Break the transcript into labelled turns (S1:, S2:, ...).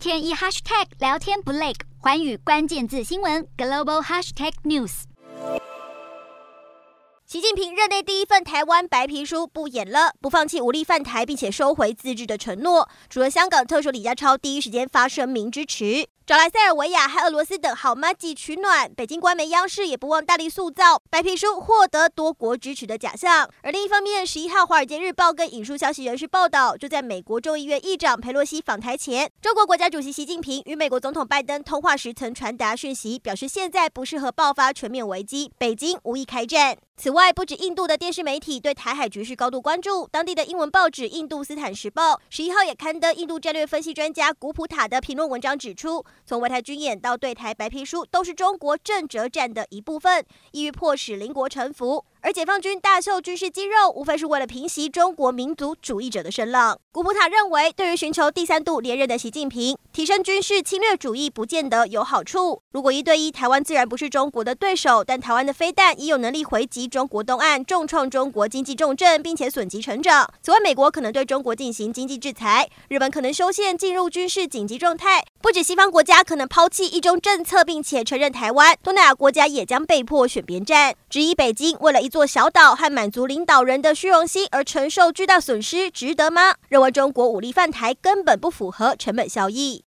S1: 天一 hashtag 聊天不累，环宇关键字新闻 global hashtag news。
S2: 习近平任内第一份台湾白皮书不演了，不放弃武力犯台，并且收回自治的承诺。除了香港特首李家超第一时间发声明支持。找来塞尔维亚和俄罗斯等好麻吉取暖，北京官媒央视也不忘大力塑造白皮书获得多国支持的假象。而另一方面，十一号《华尔街日报》跟引述消息人士报道，就在美国众议院议长佩洛西访台前，中国国家主席习近平与美国总统拜登通话时曾传达讯息，表示现在不适合爆发全面危机，北京无意开战。此外，不止印度的电视媒体对台海局势高度关注，当地的英文报纸《印度斯坦时报》十一号也刊登印度战略分析专家古普塔的评论文章，指出。从外台军演到对台白皮书，都是中国正折战的一部分，意欲迫使邻国臣服。而解放军大秀军事肌肉，无非是为了平息中国民族主义者的声浪。古普塔认为，对于寻求第三度连任的习近平，提升军事侵略主义不见得有好处。如果一对一，台湾自然不是中国的对手，但台湾的飞弹已有能力回击中国东岸，重创中国经济重镇，并且损及成长。此外，美国可能对中国进行经济制裁，日本可能修宪进入军事紧急状态。不止西方国家可能抛弃一中政策，并且承认台湾，东南亚国家也将被迫选边站。质疑北京为了一做小岛和满足领导人的虚荣心而承受巨大损失，值得吗？认为中国武力犯台根本不符合成本效益。